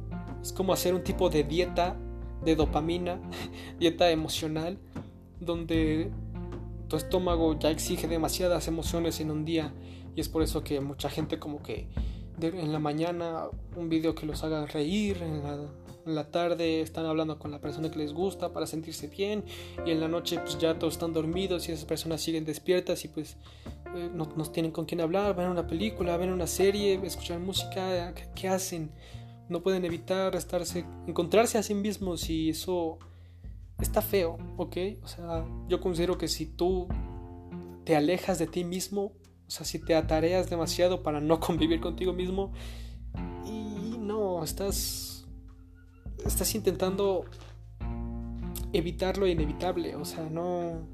Speaker 1: Es como hacer un tipo de dieta de dopamina, dieta emocional, donde tu estómago ya exige demasiadas emociones en un día y es por eso que mucha gente como que en la mañana un video que los haga reír, en la, tarde están hablando con la persona que les gusta para sentirse bien y en la noche pues ya todos están dormidos y esas personas siguen despiertas y pues eh, no, tienen con quién hablar, ven una película, ven una serie, escuchar música, ¿qué, hacen? No pueden evitar estarse, encontrarse a sí mismos y eso está feo, ¿ok? O sea, yo considero que si tú te alejas de ti mismo, o sea, si te atareas demasiado para no convivir contigo mismo y no, estás estás intentando evitar lo inevitable, o sea, no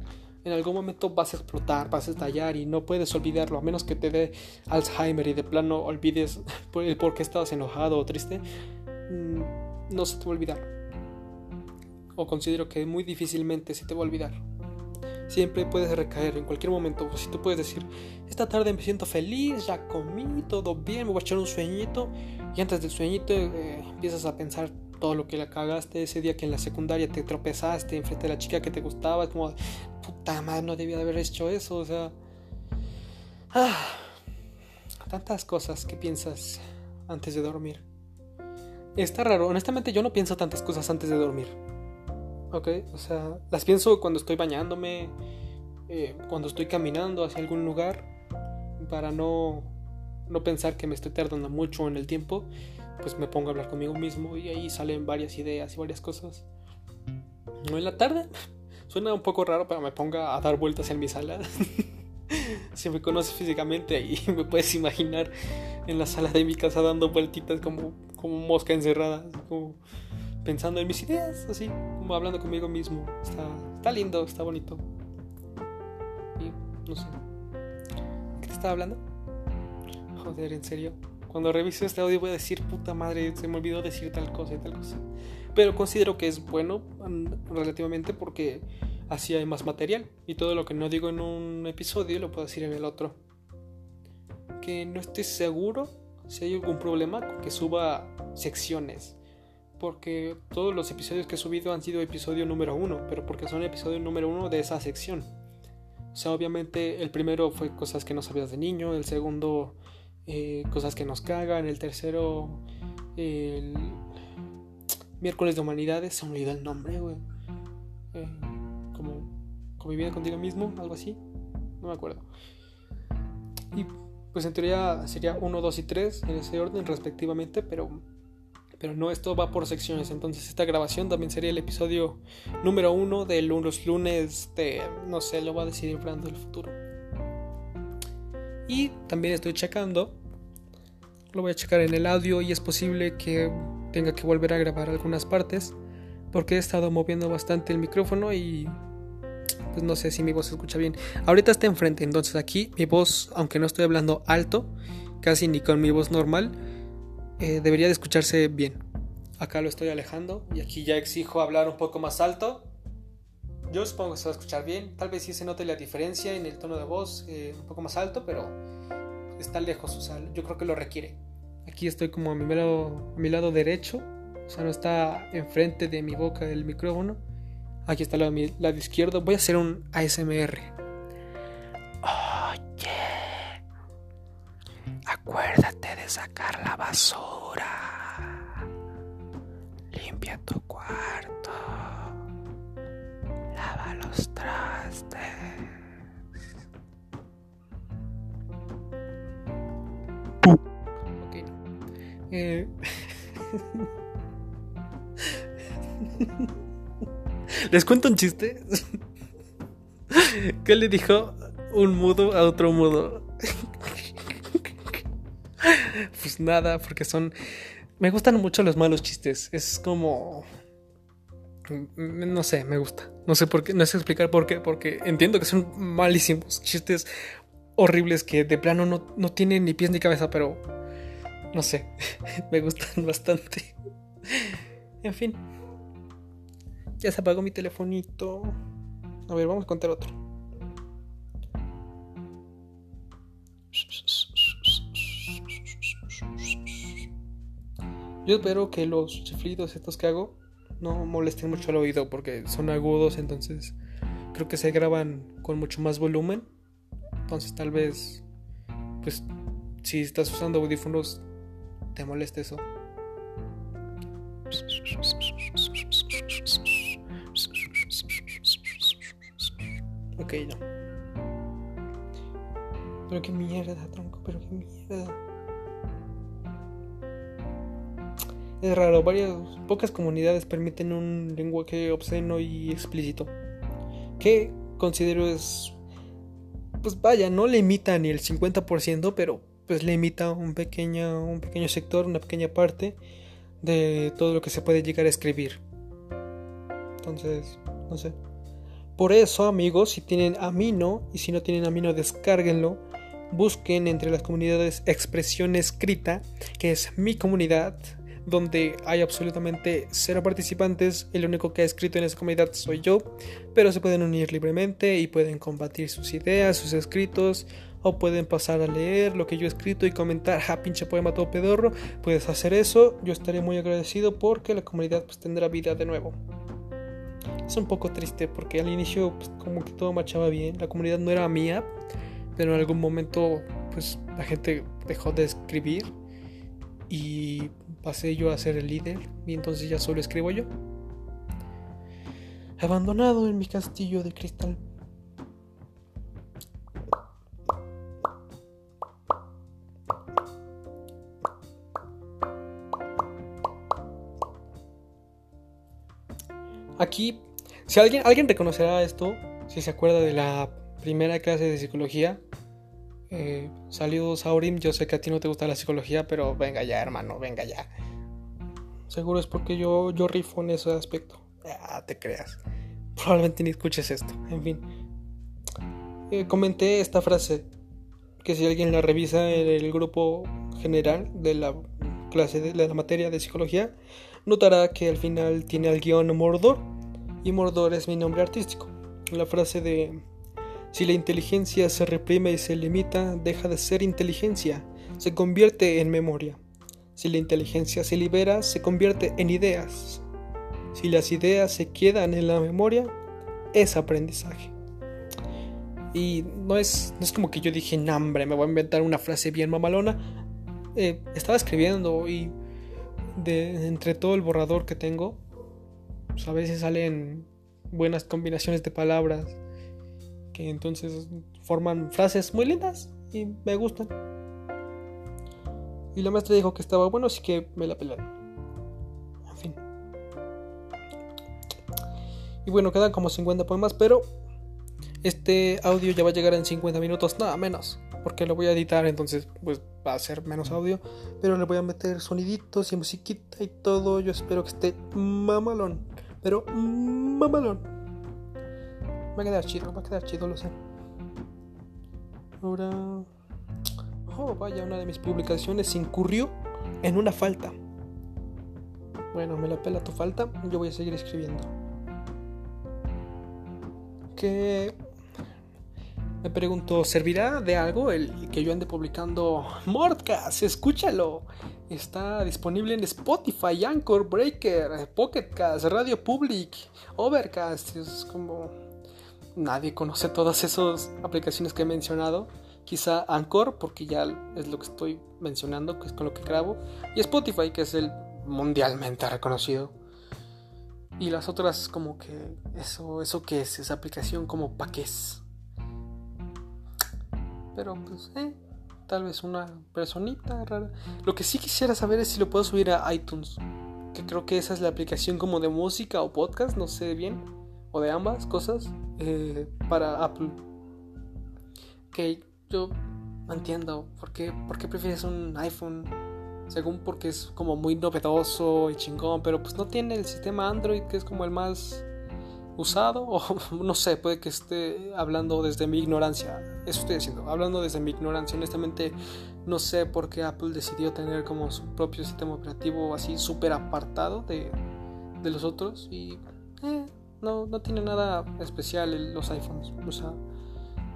Speaker 1: en algún momento vas a explotar, vas a estallar y no puedes olvidarlo, a menos que te dé Alzheimer y de plano olvides por qué estabas enojado o triste, mm, no se te va a olvidar o considero que muy difícilmente se te va a olvidar. Siempre puedes recaer en cualquier momento. Si tú puedes decir, esta tarde me siento feliz, ya comí, todo bien, me voy a echar un sueñito. Y antes del sueñito eh, empiezas a pensar todo lo que le cagaste ese día que en la secundaria te tropezaste enfrente de la chica que te gustaba. Es como, puta madre, no debía de haber hecho eso. O sea, ah, tantas cosas que piensas antes de dormir. Está raro, honestamente yo no pienso tantas cosas antes de dormir. Ok, o sea, las pienso cuando estoy bañándome, eh, cuando estoy caminando hacia algún lugar, para no, no pensar que me estoy tardando mucho en el tiempo, pues me pongo a hablar conmigo mismo y ahí salen varias ideas y varias cosas. No en la tarde, suena un poco raro, pero me ponga a dar vueltas en mi sala. si me conoces físicamente ahí me puedes imaginar en la sala de mi casa dando vueltitas como, como mosca encerrada, como pensando en mis ideas, así, como hablando conmigo mismo. Está, está lindo, está bonito. Y no sé. ¿Qué te estaba hablando? Joder, en serio. Cuando reviso este audio voy a decir, puta madre, se me olvidó decir tal cosa y tal cosa. Pero considero que es bueno mm, relativamente porque así hay más material. Y todo lo que no digo en un episodio lo puedo decir en el otro. Que no estoy seguro si hay algún problema con que suba secciones porque todos los episodios que he subido han sido episodio número uno, pero porque son episodio número uno de esa sección. O sea, obviamente el primero fue cosas que no sabías de niño, el segundo eh, cosas que nos cagan, el tercero el miércoles de humanidades, se me olvidó el nombre, güey. Eh, como conviviendo contigo mismo, algo así, no me acuerdo. Y pues en teoría sería 1, 2 y 3 en ese orden respectivamente, pero pero no, esto va por secciones. Entonces esta grabación también sería el episodio número uno de los lunes de, no sé, lo va a decidir Fran del futuro. Y también estoy checando, lo voy a checar en el audio y es posible que tenga que volver a grabar algunas partes porque he estado moviendo bastante el micrófono y pues no sé si mi voz se escucha bien. Ahorita está enfrente, entonces aquí mi voz, aunque no estoy hablando alto, casi ni con mi voz normal, eh, debería de escucharse bien. Acá lo estoy alejando y aquí ya exijo hablar un poco más alto. Yo supongo que se va a escuchar bien. Tal vez sí se note la diferencia en el tono de voz, eh, un poco más alto, pero está lejos, o sea, yo creo que lo requiere. Aquí estoy como a mi lado, a mi lado derecho, o sea, no está enfrente de mi boca el micrófono. Aquí está a mi lado izquierdo. Voy a hacer un ASMR. Acuérdate de sacar la basura. Limpia tu cuarto. Los trastes. Eh... ¿Les cuento un chiste? ¿Qué le dijo un mudo a otro mudo? pues nada, porque son... Me gustan mucho los malos chistes. Es como... No sé, me gusta. No sé por qué, no sé explicar por qué, porque entiendo que son malísimos chistes horribles que de plano no, no tienen ni pies ni cabeza, pero no sé, me gustan bastante. En fin. Ya se apagó mi telefonito. A ver, vamos a contar otro. Yo espero que los chiflidos estos que hago no molesten mucho al oído porque son agudos, entonces creo que se graban con mucho más volumen. Entonces tal vez, pues, si estás usando audífonos, te moleste eso. Ok, no. Pero qué mierda, tronco, pero qué mierda. Es raro, varias pocas comunidades permiten un lenguaje obsceno y explícito. Que considero es pues vaya, no le imita ni el 50%, pero pues le imita un pequeño un pequeño sector, una pequeña parte de todo lo que se puede llegar a escribir. Entonces, no sé. Por eso, amigos, si tienen Amino y si no tienen Amino, descárguenlo. Busquen entre las comunidades expresión escrita, que es mi comunidad donde hay absolutamente cero participantes, el único que ha escrito en esa comunidad soy yo, pero se pueden unir libremente y pueden compartir sus ideas, sus escritos, o pueden pasar a leer lo que yo he escrito y comentar, ja, pinche poema todo pedorro, puedes hacer eso, yo estaré muy agradecido porque la comunidad pues tendrá vida de nuevo. Es un poco triste porque al inicio pues, como que todo marchaba bien, la comunidad no era mía, pero en algún momento pues la gente dejó de escribir y pasé yo a ser el líder y entonces ya solo escribo yo. Abandonado en mi castillo de cristal. Aquí, si alguien, alguien reconocerá esto, si se acuerda de la primera clase de psicología, eh, saludos Aurim, yo sé que a ti no te gusta la psicología, pero venga ya, hermano, venga ya. Seguro es porque yo, yo rifo en ese aspecto. Ah, te creas. Probablemente ni escuches esto. En fin. Eh, comenté esta frase que si alguien la revisa en el grupo general de la clase de, la materia de psicología, notará que al final tiene al guion Mordor y Mordor es mi nombre artístico. La frase de si la inteligencia se reprime y se limita, deja de ser inteligencia, se convierte en memoria. Si la inteligencia se libera, se convierte en ideas. Si las ideas se quedan en la memoria, es aprendizaje. Y no es, no es como que yo dije, hambre, me voy a inventar una frase bien mamalona. Eh, estaba escribiendo y de, entre todo el borrador que tengo, pues a veces salen buenas combinaciones de palabras que entonces forman frases muy lindas y me gustan. Y la maestra dijo que estaba bueno, así que me la pelaron. En fin. Y bueno, quedan como 50 poemas, pero este audio ya va a llegar en 50 minutos, nada menos. Porque lo voy a editar, entonces pues va a ser menos audio. Pero le voy a meter soniditos y musiquita y todo. Yo espero que esté mamalón. Pero mamalón. Va a quedar chido, va a quedar chido, lo sé. Ahora... Oh, vaya, una de mis publicaciones incurrió en una falta. Bueno, me la pela tu falta, yo voy a seguir escribiendo. Que... Me pregunto, ¿servirá de algo el que yo ande publicando Mordcast? Escúchalo. Está disponible en Spotify, Anchor, Breaker, Pocketcast, Radio Public, Overcast. Es como nadie conoce todas esas aplicaciones que he mencionado. Quizá Anchor, porque ya es lo que estoy mencionando, que es con lo que grabo. Y Spotify, que es el mundialmente reconocido. Y las otras como que eso, eso que es, esa aplicación como pa' qué es. Pero pues, eh, tal vez una personita rara. Lo que sí quisiera saber es si lo puedo subir a iTunes. Que creo que esa es la aplicación como de música o podcast, no sé bien. O de ambas cosas. Eh, para Apple. Que yo entiendo por qué, por qué prefieres un iPhone. Según porque es como muy novedoso y chingón, pero pues no tiene el sistema Android que es como el más usado o no sé, puede que esté hablando desde mi ignorancia. Eso estoy diciendo, hablando desde mi ignorancia. Honestamente no sé por qué Apple decidió tener como su propio sistema operativo así súper apartado de, de los otros y eh, no, no tiene nada especial los iPhones. O sea,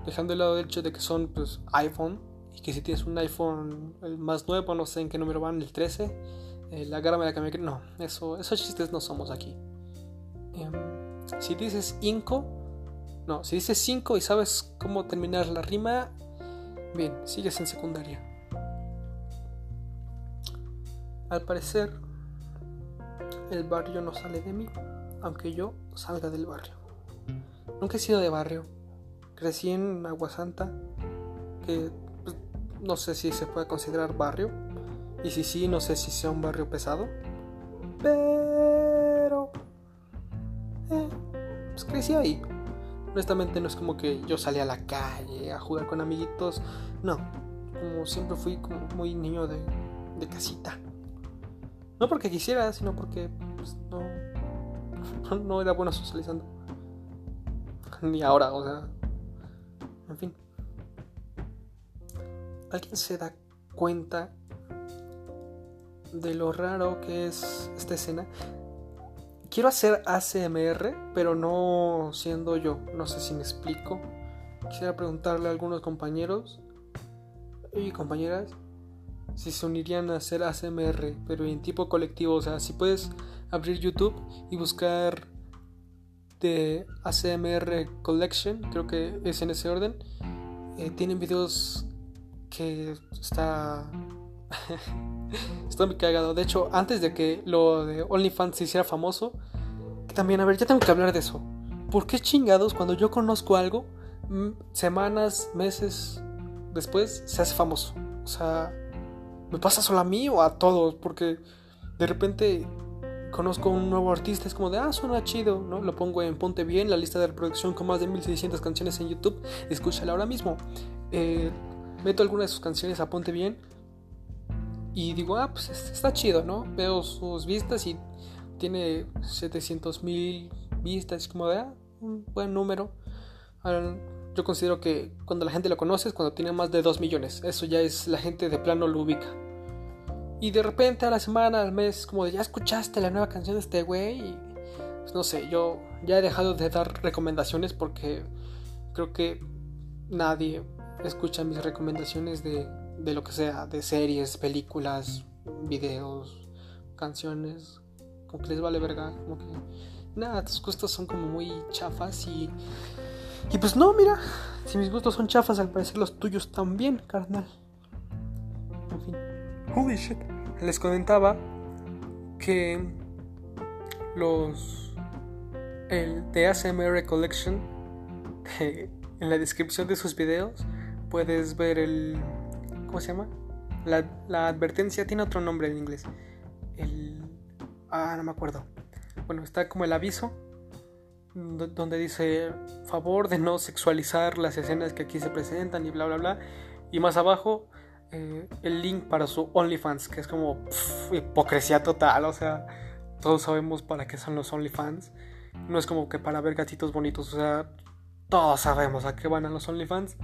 Speaker 1: dejando de lado el hecho de que son pues iPhone y que si tienes un iPhone el más nuevo, no sé en qué número van, el 13, eh, la gama de la me... No, eso, esos chistes no somos aquí. Em, si dices Inco, no, si dices 5 y sabes cómo terminar la rima, bien, sigues en secundaria. Al parecer, el barrio no sale de mí, aunque yo salga del barrio. Nunca he sido de barrio. Crecí en Aguasanta, que pues, no sé si se puede considerar barrio. Y si sí, no sé si sea un barrio pesado. Pero... Eh, pues crecí ahí. Honestamente no es como que yo salí a la calle a jugar con amiguitos. No, como siempre fui como muy niño de, de casita. No porque quisiera, sino porque pues, no, no era bueno socializando. Ni ahora, o sea. En fin. ¿Alguien se da cuenta de lo raro que es esta escena? Quiero hacer ACMR, pero no siendo yo. No sé si me explico. Quisiera preguntarle a algunos compañeros y compañeras si se unirían a hacer ASMR, pero en tipo colectivo. O sea, si puedes abrir YouTube y buscar de ASMR Collection, creo que es en ese orden. Eh, tienen videos que está. está muy cagado. De hecho, antes de que lo de OnlyFans se hiciera famoso, también, a ver, ya tengo que hablar de eso. ¿Por qué chingados cuando yo conozco algo, semanas, meses después, se hace famoso? O sea, ¿me pasa solo a mí o a todos? Porque de repente conozco un nuevo artista, es como de, ah, suena chido, ¿no? Lo pongo en Ponte Bien, la lista de reproducción con más de 1600 canciones en YouTube, escúchala ahora mismo. Eh, meto alguna de sus canciones a Ponte Bien y digo, ah, pues está chido, ¿no? Veo sus vistas y tiene 700 mil vistas, es como de, ah, un buen número. yo considero que cuando la gente lo conoce es cuando tiene más de 2 millones, eso ya es la gente de plano lo ubica. Y de repente a la semana, al mes, como de ya escuchaste la nueva canción de este güey. Pues no sé, yo ya he dejado de dar recomendaciones porque creo que nadie escucha mis recomendaciones de, de lo que sea, de series, películas, videos, canciones. Como que les vale verga, como que nada, tus gustos son como muy chafas y. Y pues no, mira, si mis gustos son chafas, al parecer los tuyos también, carnal. Holy shit. Les comentaba que los. El de ASMR Collection, en la descripción de sus videos, puedes ver el. ¿Cómo se llama? La, la advertencia tiene otro nombre en inglés. El. Ah, no me acuerdo. Bueno, está como el aviso donde dice favor de no sexualizar las escenas que aquí se presentan y bla bla bla. Y más abajo eh, el link para su OnlyFans, que es como hipocresía total, o sea, todos sabemos para qué son los OnlyFans. No es como que para ver gatitos bonitos, o sea, todos sabemos a qué van a los OnlyFans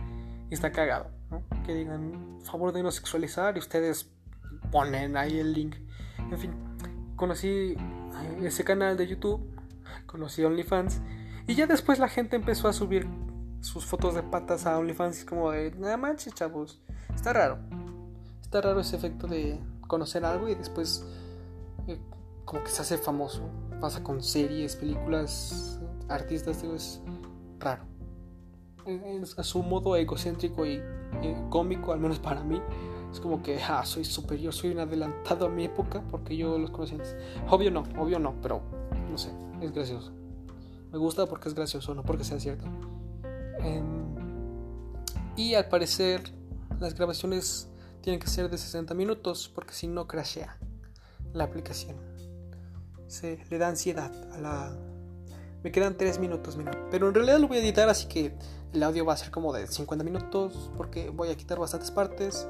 Speaker 1: y está cagado, ¿no? Que digan favor de no sexualizar y ustedes ponen ahí el link. En fin, conocí ese canal de YouTube, conocí OnlyFans y ya después la gente empezó a subir sus fotos de patas a OnlyFans y como de, nada manches, chavos Está raro. Está raro ese efecto de conocer algo y después eh, como que se hace famoso. Pasa con series, películas, artistas, es raro. a su modo egocéntrico y, cómico, al menos para mí. Es como que, ah, soy superior, soy un adelantado a mi época porque yo los conocí antes. Obvio no, obvio no, pero no sé, es gracioso. Me gusta porque es gracioso, no porque sea cierto. Em, y al parecer las grabaciones tienen que ser de 60 minutos porque si no crashea la aplicación. Se le da ansiedad a la... Me quedan 3 minutos. Pero en realidad lo voy a editar así que el audio va a ser como de 50 minutos porque voy a quitar bastantes partes.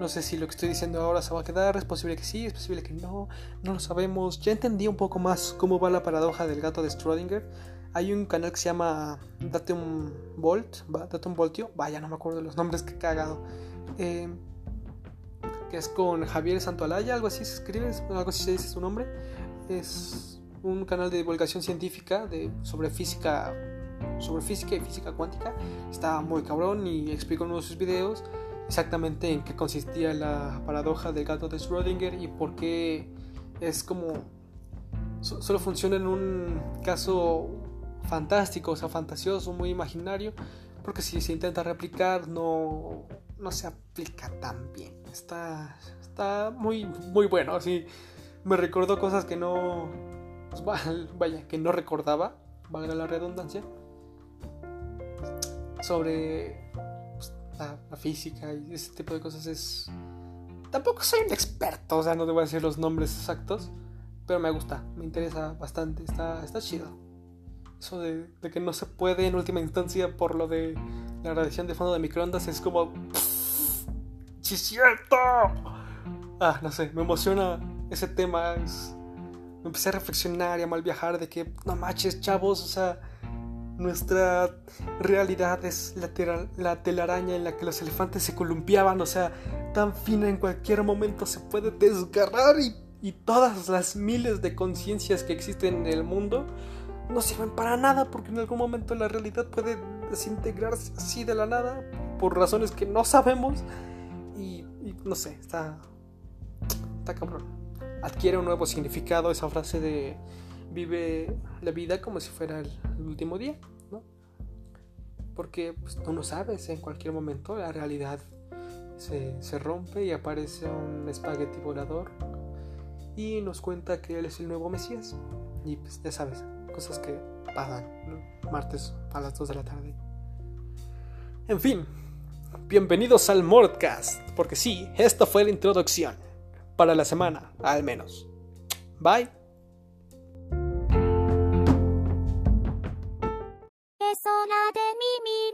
Speaker 1: No sé si lo que estoy diciendo ahora se va a quedar, es posible que sí, es posible que no, no lo sabemos. Ya entendí un poco más cómo va la paradoja del gato de Schrödinger. Hay un canal que se llama Datum Volt, Datum Voltio, vaya, no me acuerdo de los nombres que he cagado. Eh, que es con Javier Santoalaya, algo así se escribe, algo así se dice su nombre. Es un canal de divulgación científica de, sobre física sobre física y física cuántica. Estaba muy cabrón y explicó en uno de sus videos exactamente en qué consistía la paradoja del gato de Schrödinger y por qué es como solo funciona en un caso fantástico, o sea, fantasioso, muy imaginario, porque si se intenta replicar no, no se aplica tan bien. Está, está muy, muy bueno, así me recordó cosas que no, pues, vaya, que no recordaba, valga la redundancia sobre pues, la, física y ese tipo de cosas es... Tampoco soy un experto, o sea, no te voy a decir los nombres exactos, pero me gusta, me interesa bastante, está, está chido. Eso de, que no se puede en última instancia por lo de la radiación de fondo de microondas es como... ¡Sí, cierto! Ah, no sé, me emociona ese tema. me empecé a reflexionar y a mal viajar de que, no manches, chavos, o sea nuestra realidad es la, telaraña en la que los elefantes se columpiaban, o sea, tan fina en cualquier momento se puede desgarrar y, y todas las miles de conciencias que existen en el mundo no sirven para nada porque en algún momento la realidad puede desintegrarse así de la nada por razones que no sabemos y, no sé, está, está cabrón. Adquiere un nuevo significado esa frase de vive la vida como si fuera el, último día, ¿no? Porque pues, tú no sabes, en cualquier momento la realidad se, se rompe y aparece un espagueti volador y nos cuenta que él es el nuevo Mesías. Y pues ya sabes, cosas que pasan martes a las 2 de la tarde. En fin, bienvenidos al Mordcast, porque sí, esta fue la introducción, para la semana, al menos. Bye.
Speaker 2: de 耳